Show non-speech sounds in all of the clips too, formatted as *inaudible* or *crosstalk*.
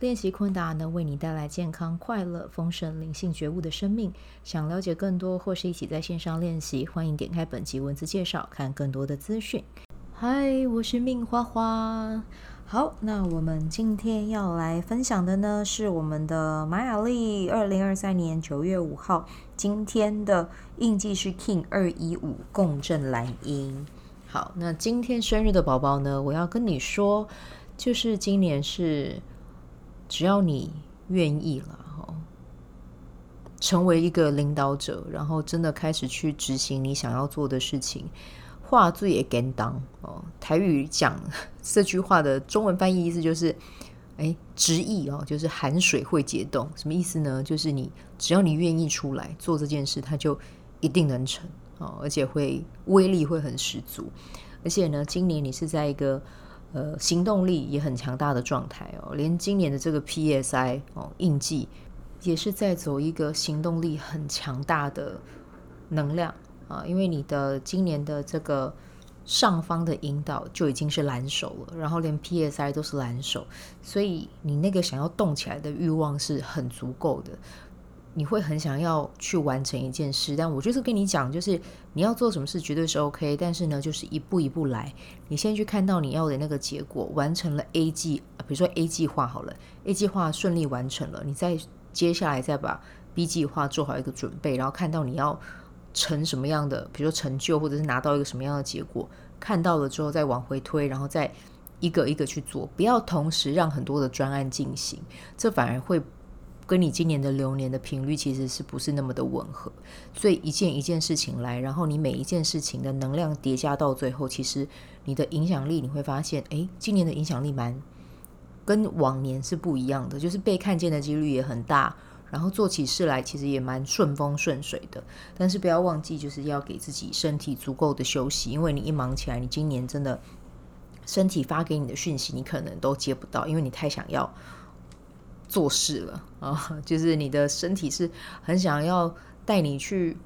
练习昆达能为你带来健康、快乐、丰盛、灵性觉悟的生命。想了解更多或是一起在线上练习，欢迎点开本集文字介绍，看更多的资讯。嗨，我是命花花。好，那我们今天要来分享的呢，是我们的马雅历二零二三年九月五号，今天的印记是 King 二一五共振蓝音。好，那今天生日的宝宝呢，我要跟你说，就是今年是。只要你愿意了，哈，成为一个领导者，然后真的开始去执行你想要做的事情，话最也敢当哦。台语讲这句话的中文翻译意思就是，哎，直译哦，就是寒水会解冻，什么意思呢？就是你只要你愿意出来做这件事，它就一定能成哦，而且会威力会很十足。而且呢，今年你是在一个。呃，行动力也很强大的状态哦，连今年的这个 PSI 哦印记也是在走一个行动力很强大的能量啊，因为你的今年的这个上方的引导就已经是蓝手了，然后连 PSI 都是蓝手，所以你那个想要动起来的欲望是很足够的。你会很想要去完成一件事，但我就是跟你讲，就是你要做什么事绝对是 OK，但是呢，就是一步一步来。你先去看到你要的那个结果，完成了 A 计，比如说 A 计划好了，A 计划顺利完成了，你再接下来再把 B 计划做好一个准备，然后看到你要成什么样的，比如说成就或者是拿到一个什么样的结果，看到了之后再往回推，然后再一个一个去做，不要同时让很多的专案进行，这反而会。跟你今年的流年的频率其实是不是那么的吻合？所以一件一件事情来，然后你每一件事情的能量叠加到最后，其实你的影响力你会发现，哎，今年的影响力蛮跟往年是不一样的，就是被看见的几率也很大，然后做起事来其实也蛮顺风顺水的。但是不要忘记，就是要给自己身体足够的休息，因为你一忙起来，你今年真的身体发给你的讯息，你可能都接不到，因为你太想要。做事了啊，*laughs* 就是你的身体是很想要带你去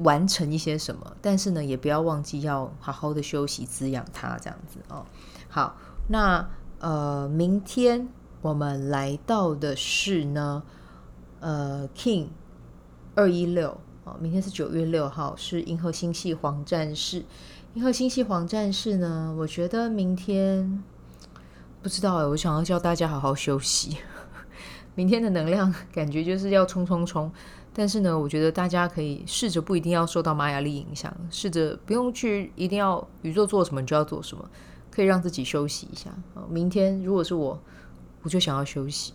完成一些什么，但是呢，也不要忘记要好好的休息滋养它，这样子哦。好，那呃，明天我们来到的是呢，呃，King 二一六啊，明天是九月六号，是银河星系黄战士。银河星系黄战士呢，我觉得明天不知道哎，我想要叫大家好好休息。明天的能量 *laughs* 感觉就是要冲冲冲，但是呢，我觉得大家可以试着不一定要受到玛雅历影响，试着不用去一定要宇宙做什么你就要做什么，可以让自己休息一下。明天如果是我，我就想要休息。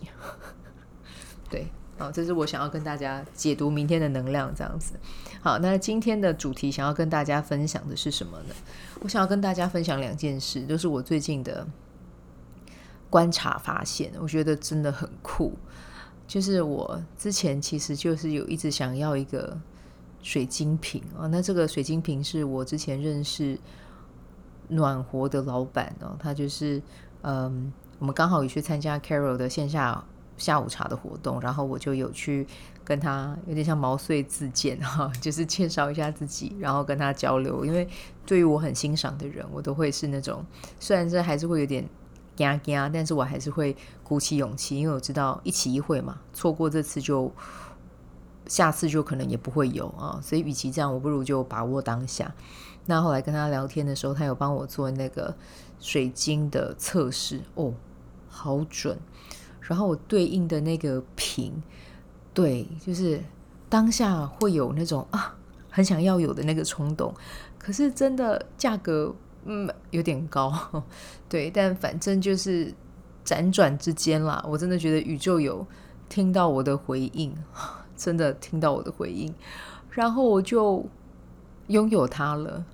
*laughs* 对，好，这是我想要跟大家解读明天的能量这样子。好，那今天的主题想要跟大家分享的是什么呢？我想要跟大家分享两件事，就是我最近的。观察发现，我觉得真的很酷。就是我之前其实就是有一直想要一个水晶瓶啊，那这个水晶瓶是我之前认识暖活的老板哦，他就是嗯，我们刚好有去参加 Carol 的线下下午茶的活动，然后我就有去跟他有点像毛遂自荐哈，*laughs* 就是介绍一下自己，然后跟他交流。因为对于我很欣赏的人，我都会是那种虽然这还是会有点。惊惊，但是我还是会鼓起勇气，因为我知道一期一会嘛，错过这次就下次就可能也不会有啊，所以与其这样，我不如就把握当下。那后来跟他聊天的时候，他有帮我做那个水晶的测试哦，好准。然后我对应的那个瓶，对，就是当下会有那种啊，很想要有的那个冲动，可是真的价格。嗯，有点高，*laughs* 对，但反正就是辗转之间啦。我真的觉得宇宙有听到我的回应，*laughs* 真的听到我的回应，然后我就拥有它了。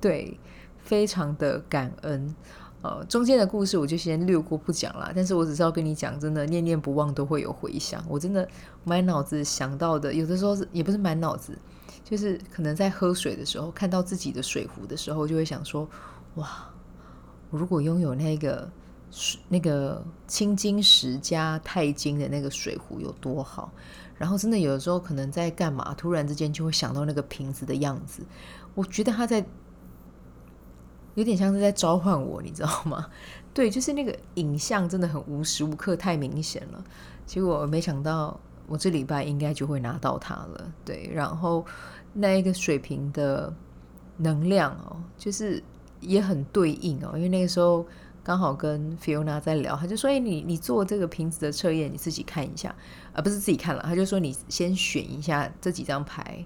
对，非常的感恩。呃，中间的故事我就先略过不讲了，但是我只是要跟你讲，真的念念不忘都会有回响。我真的满脑子想到的，有的时候是也不是满脑子。就是可能在喝水的时候，看到自己的水壶的时候，就会想说：哇，如果拥有那个水那个青金石加钛金的那个水壶有多好。然后真的有的时候可能在干嘛，突然之间就会想到那个瓶子的样子。我觉得他在有点像是在召唤我，你知道吗？对，就是那个影像真的很无时无刻太明显了。结果没想到我这礼拜应该就会拿到它了。对，然后那一个水瓶的能量哦，就是也很对应哦，因为那个时候。刚好跟 Fiona 在聊，他就说：“哎，你你做这个瓶子的测验，你自己看一下，而、不是自己看了。”他就说：“你先选一下这几张牌，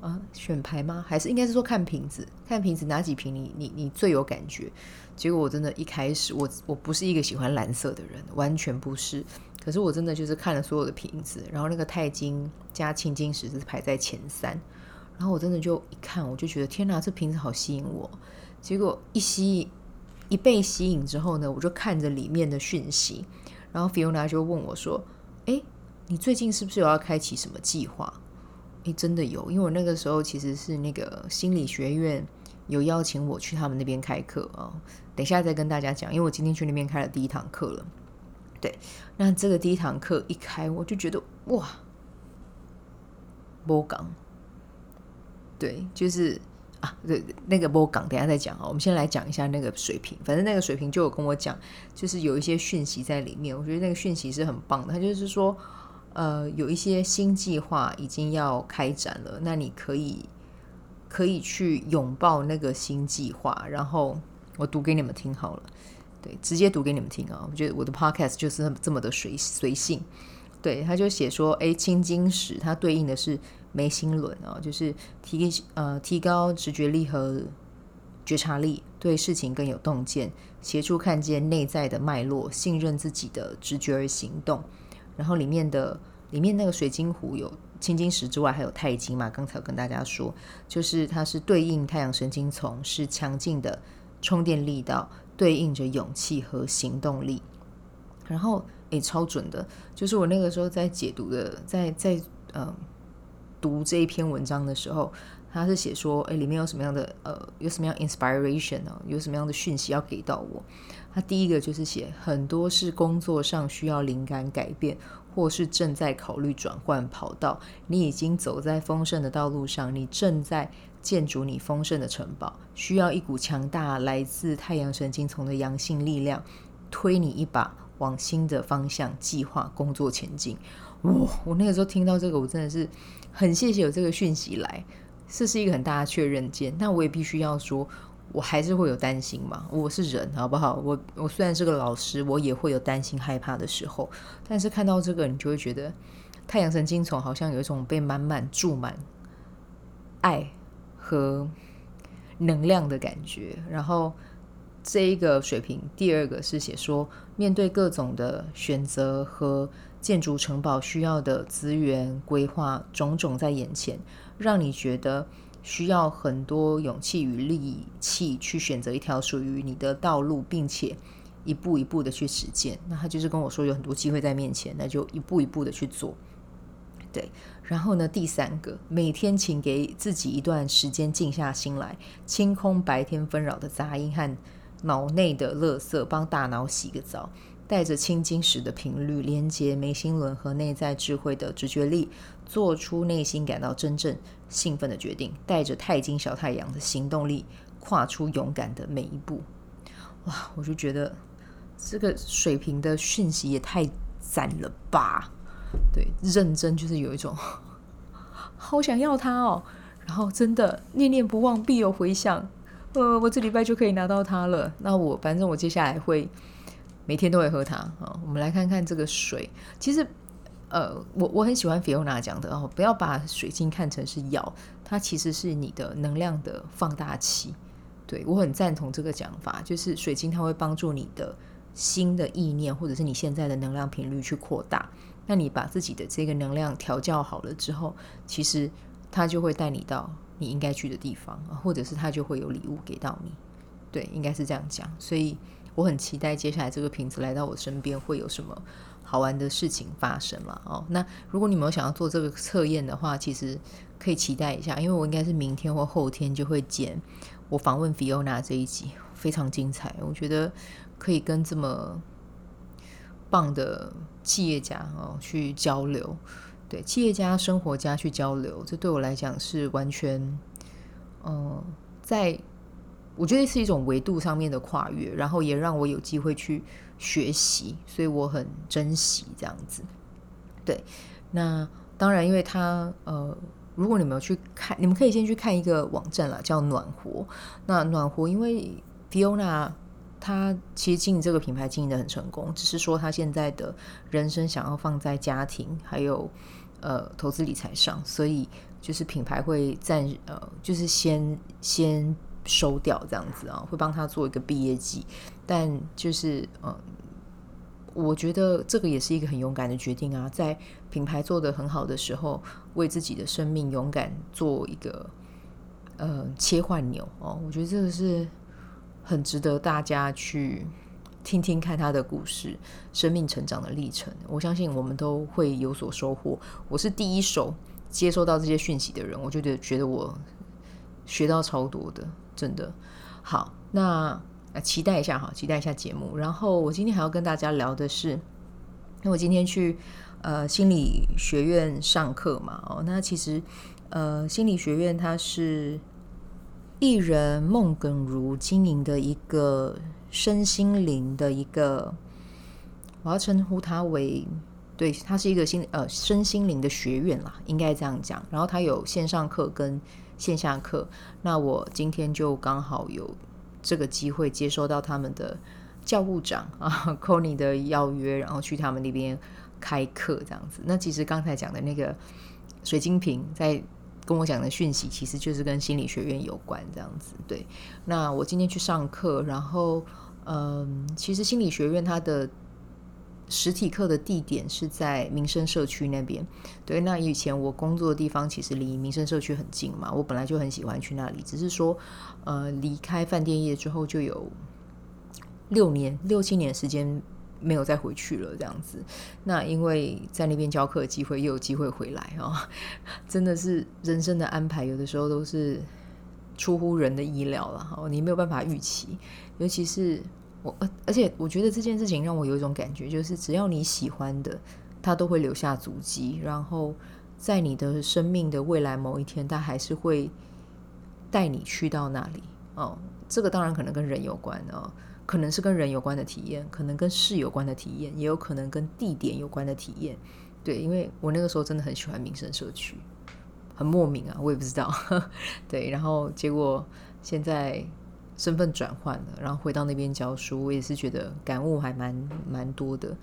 啊，选牌吗？还是应该是说看瓶子？看瓶子哪几瓶你你你最有感觉？”结果我真的一开始我我不是一个喜欢蓝色的人，完全不是。可是我真的就是看了所有的瓶子，然后那个钛金加青金石是排在前三，然后我真的就一看，我就觉得天哪，这瓶子好吸引我。结果一吸。一被吸引之后呢，我就看着里面的讯息，然后 Fiona 就问我说：“哎，你最近是不是有要开启什么计划？”哎，真的有，因为我那个时候其实是那个心理学院有邀请我去他们那边开课啊。等一下再跟大家讲，因为我今天去那边开了第一堂课了。对，那这个第一堂课一开，我就觉得哇，波港，对，就是。啊，对，那个波港，等下再讲啊。我们先来讲一下那个水平。反正那个水平就有跟我讲，就是有一些讯息在里面。我觉得那个讯息是很棒的。他就是说，呃，有一些新计划已经要开展了，那你可以可以去拥抱那个新计划。然后我读给你们听好了，对，直接读给你们听啊。我觉得我的 podcast 就是这么的随随性。对，他就写说，哎，青金石它对应的是。眉心轮啊，就是提呃提高直觉力和觉察力，对事情更有洞见，协助看见内在的脉络，信任自己的直觉而行动。然后里面的里面那个水晶壶有青金石之外，还有钛金嘛？刚才有跟大家说，就是它是对应太阳神经丛，是强劲的充电力道，对应着勇气和行动力。然后诶，超准的，就是我那个时候在解读的，在在嗯。呃读这一篇文章的时候，他是写说，诶，里面有什么样的呃，有什么样 inspiration 呢？有什么样的讯息要给到我？他第一个就是写，很多是工作上需要灵感改变，或是正在考虑转换跑道。你已经走在丰盛的道路上，你正在建筑你丰盛的城堡，需要一股强大来自太阳神经丛的阳性力量，推你一把，往新的方向计划工作前进。哇！我那个时候听到这个，我真的是。很谢谢有这个讯息来，这是一个很大的确认键。那我也必须要说，我还是会有担心嘛。我是人，好不好？我我虽然是个老师，我也会有担心、害怕的时候。但是看到这个，你就会觉得太阳神经虫好像有一种被满满注满爱和能量的感觉。然后这一个水平，第二个是写说，面对各种的选择和。建筑城堡需要的资源规划种种在眼前，让你觉得需要很多勇气与力气去选择一条属于你的道路，并且一步一步的去实践。那他就是跟我说有很多机会在面前，那就一步一步的去做。对，然后呢，第三个，每天请给自己一段时间静下心来，清空白天纷扰的杂音和脑内的垃圾，帮大脑洗个澡。带着青金石的频率，连接眉心轮和内在智慧的直觉力，做出内心感到真正兴奋的决定。带着钛金小太阳的行动力，跨出勇敢的每一步。哇，我就觉得这个水平的讯息也太赞了吧！对，认真就是有一种 *laughs* 好想要它哦。然后真的念念不忘，必有回响。呃，我这礼拜就可以拿到它了。那我反正我接下来会。每天都会喝它啊！我们来看看这个水。其实，呃，我我很喜欢菲欧娜讲的哦，不要把水晶看成是药，它其实是你的能量的放大器。对，我很赞同这个讲法，就是水晶它会帮助你的新的意念，或者是你现在的能量频率去扩大。那你把自己的这个能量调教好了之后，其实它就会带你到你应该去的地方，或者是它就会有礼物给到你。对，应该是这样讲。所以。我很期待接下来这个瓶子来到我身边会有什么好玩的事情发生了哦。那如果你们有想要做这个测验的话，其实可以期待一下，因为我应该是明天或后天就会剪我访问 Fiona 这一集，非常精彩。我觉得可以跟这么棒的企业家哦去交流，对企业家、生活家去交流，这对我来讲是完全，嗯、呃，在。我觉得是一种维度上面的跨越，然后也让我有机会去学习，所以我很珍惜这样子。对，那当然，因为他呃，如果你们有去看，你们可以先去看一个网站啦，叫暖活。那暖活，因为 Fiona 她其实经营这个品牌经营得很成功，只是说她现在的人生想要放在家庭还有呃投资理财上，所以就是品牌会暂呃，就是先先。收掉这样子啊，会帮他做一个毕业季，但就是嗯，我觉得这个也是一个很勇敢的决定啊，在品牌做得很好的时候，为自己的生命勇敢做一个呃切换钮哦，我觉得这个是很值得大家去听听看他的故事，生命成长的历程，我相信我们都会有所收获。我是第一手接收到这些讯息的人，我就觉得觉得我学到超多的。真的好，那期待一下哈，期待一下节目。然后我今天还要跟大家聊的是，因为我今天去呃心理学院上课嘛，哦，那其实呃心理学院它是艺人孟耿如经营的一个身心灵的一个，我要称呼它为，对，它是一个心呃身心灵的学院啦，应该这样讲。然后它有线上课跟。线下课，那我今天就刚好有这个机会接收到他们的教务长啊 c o n y 的邀约，然后去他们那边开课这样子。那其实刚才讲的那个水晶瓶在跟我讲的讯息，其实就是跟心理学院有关这样子。对，那我今天去上课，然后嗯，其实心理学院它的。实体课的地点是在民生社区那边，对，那以前我工作的地方其实离民生社区很近嘛，我本来就很喜欢去那里，只是说，呃，离开饭店业之后就有六年、六七年时间没有再回去了，这样子。那因为在那边教课的机会，又有机会回来啊、哦，*laughs* 真的是人生的安排，有的时候都是出乎人的意料了，哦，你没有办法预期，尤其是。我而且我觉得这件事情让我有一种感觉，就是只要你喜欢的，它都会留下足迹，然后在你的生命的未来某一天，它还是会带你去到那里。哦，这个当然可能跟人有关哦，可能是跟人有关的体验，可能跟事有关的体验，也有可能跟地点有关的体验。对，因为我那个时候真的很喜欢民生社区，很莫名啊，我也不知道。*laughs* 对，然后结果现在。身份转换了，然后回到那边教书，我也是觉得感悟还蛮蛮多的。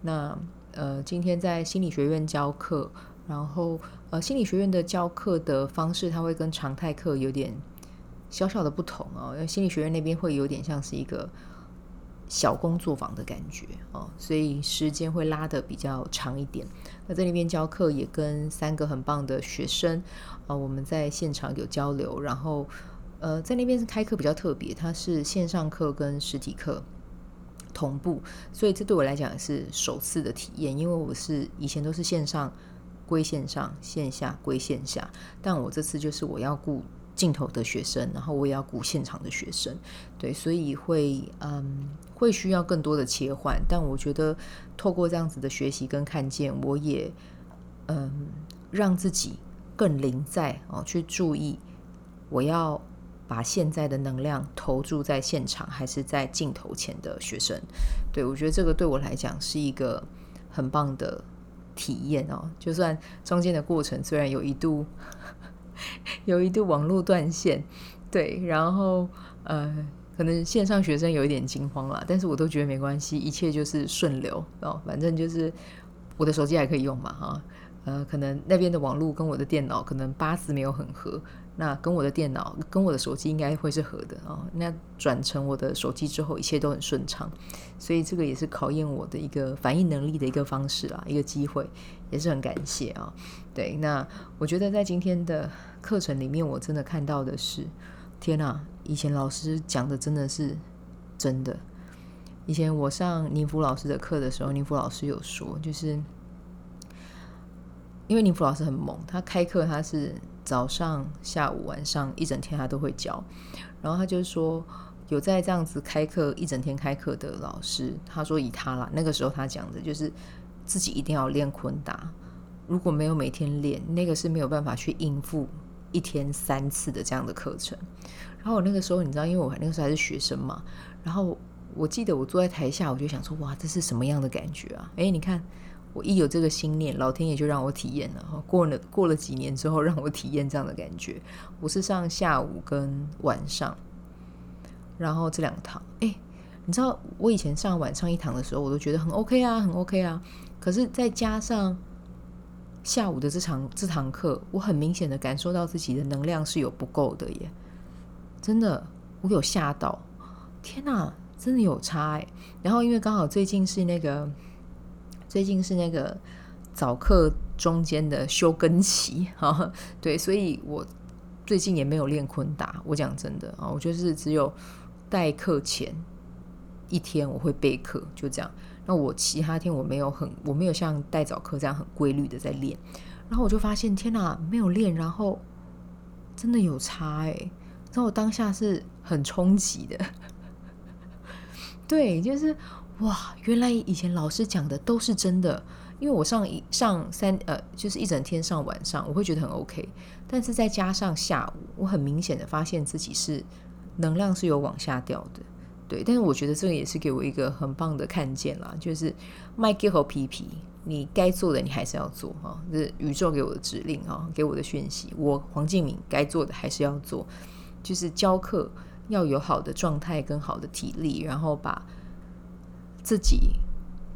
那呃，今天在心理学院教课，然后呃，心理学院的教课的方式，它会跟常态课有点小小的不同哦。因为心理学院那边会有点像是一个小工作坊的感觉哦，所以时间会拉得比较长一点。那在那边教课也跟三个很棒的学生啊，我们在现场有交流，然后。呃，在那边是开课比较特别，它是线上课跟实体课同步，所以这对我来讲是首次的体验，因为我是以前都是线上归线上，线下归线下，但我这次就是我要顾镜头的学生，然后我也要顾现场的学生，对，所以会嗯会需要更多的切换，但我觉得透过这样子的学习跟看见，我也嗯让自己更临在哦，去注意我要。把现在的能量投注在现场，还是在镜头前的学生，对，我觉得这个对我来讲是一个很棒的体验哦。就算中间的过程虽然有一度 *laughs* 有一度网络断线，对，然后呃，可能线上学生有一点惊慌了，但是我都觉得没关系，一切就是顺流哦，反正就是我的手机还可以用嘛，哈，呃，可能那边的网络跟我的电脑可能八字没有很合。那跟我的电脑、跟我的手机应该会是合的哦。那转成我的手机之后，一切都很顺畅，所以这个也是考验我的一个反应能力的一个方式啊，一个机会，也是很感谢啊。对，那我觉得在今天的课程里面，我真的看到的是，天哪，以前老师讲的真的是真的，以前我上宁福老师的课的时候，宁福老师有说，就是因为宁福老师很猛，他开课他是早上、下午、晚上一整天他都会教，然后他就说。有在这样子开课一整天开课的老师，他说以他啦，那个时候他讲的就是自己一定要练昆达，如果没有每天练，那个是没有办法去应付一天三次的这样的课程。然后我那个时候你知道，因为我那个时候还是学生嘛，然后我记得我坐在台下，我就想说，哇，这是什么样的感觉啊？诶，你看我一有这个心念，老天爷就让我体验了。过了过了几年之后，让我体验这样的感觉。我是上下午跟晚上。然后这两堂，哎，你知道我以前上晚上一堂的时候，我都觉得很 OK 啊，很 OK 啊。可是再加上下午的这场这堂课，我很明显的感受到自己的能量是有不够的耶，真的，我有吓到，天哪，真的有差哎。然后因为刚好最近是那个，最近是那个早课中间的休耕期啊，对，所以我最近也没有练昆达。我讲真的啊，我就是只有。代课前一天我会备课，就这样。那我其他天我没有很，我没有像代早课这样很规律的在练。然后我就发现，天哪，没有练，然后真的有差哎、欸。然后我当下是很冲击的，*laughs* 对，就是哇，原来以前老师讲的都是真的。因为我上一上三呃，就是一整天上晚上，我会觉得很 OK。但是再加上下午，我很明显的发现自己是。能量是有往下掉的，对，但是我觉得这个也是给我一个很棒的看见啦，就是麦给和皮皮，你该做的你还是要做哈，这是宇宙给我的指令哈，给我的讯息，我黄敬敏该做的还是要做，就是教课要有好的状态跟好的体力，然后把自己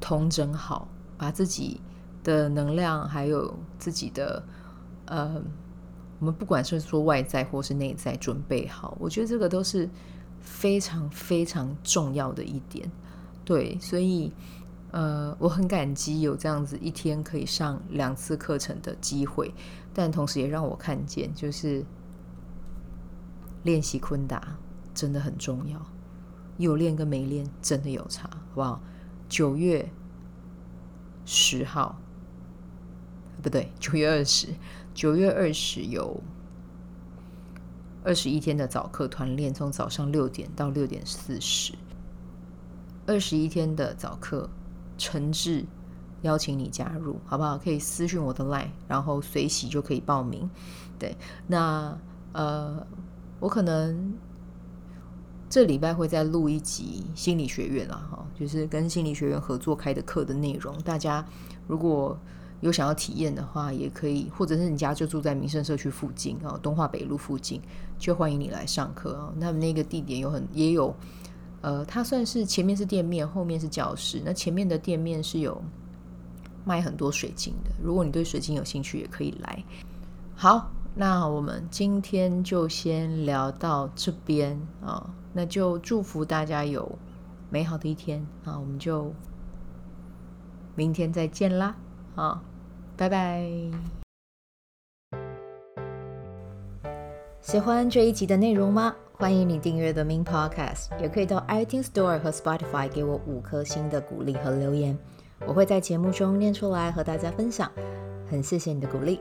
统整好，把自己的能量还有自己的呃。我们不管是说外在或是内在，准备好，我觉得这个都是非常非常重要的一点。对，所以呃，我很感激有这样子一天可以上两次课程的机会，但同时也让我看见，就是练习昆达真的很重要，有练跟没练真的有差，好不好？九月十号，不对，九月二十。九月二十有二十一天的早课团练，从早上六点到六点四十。二十一天的早课，诚挚邀请你加入，好不好？可以私讯我的 line，然后随喜就可以报名。对，那呃，我可能这礼拜会再录一集心理学院啊，哈，就是跟心理学院合作开的课的内容。大家如果有想要体验的话，也可以，或者是你家就住在民生社区附近啊，东华北路附近，就欢迎你来上课啊。那那个地点有很也有，呃，它算是前面是店面，后面是教室。那前面的店面是有卖很多水晶的，如果你对水晶有兴趣，也可以来。好，那我们今天就先聊到这边啊，那就祝福大家有美好的一天啊，我们就明天再见啦，啊。拜拜！喜欢这一集的内容吗？欢迎你订阅 The Min Podcast，也可以到 iTunes Store 和 Spotify 给我五颗星的鼓励和留言，我会在节目中念出来和大家分享。很谢谢你的鼓励，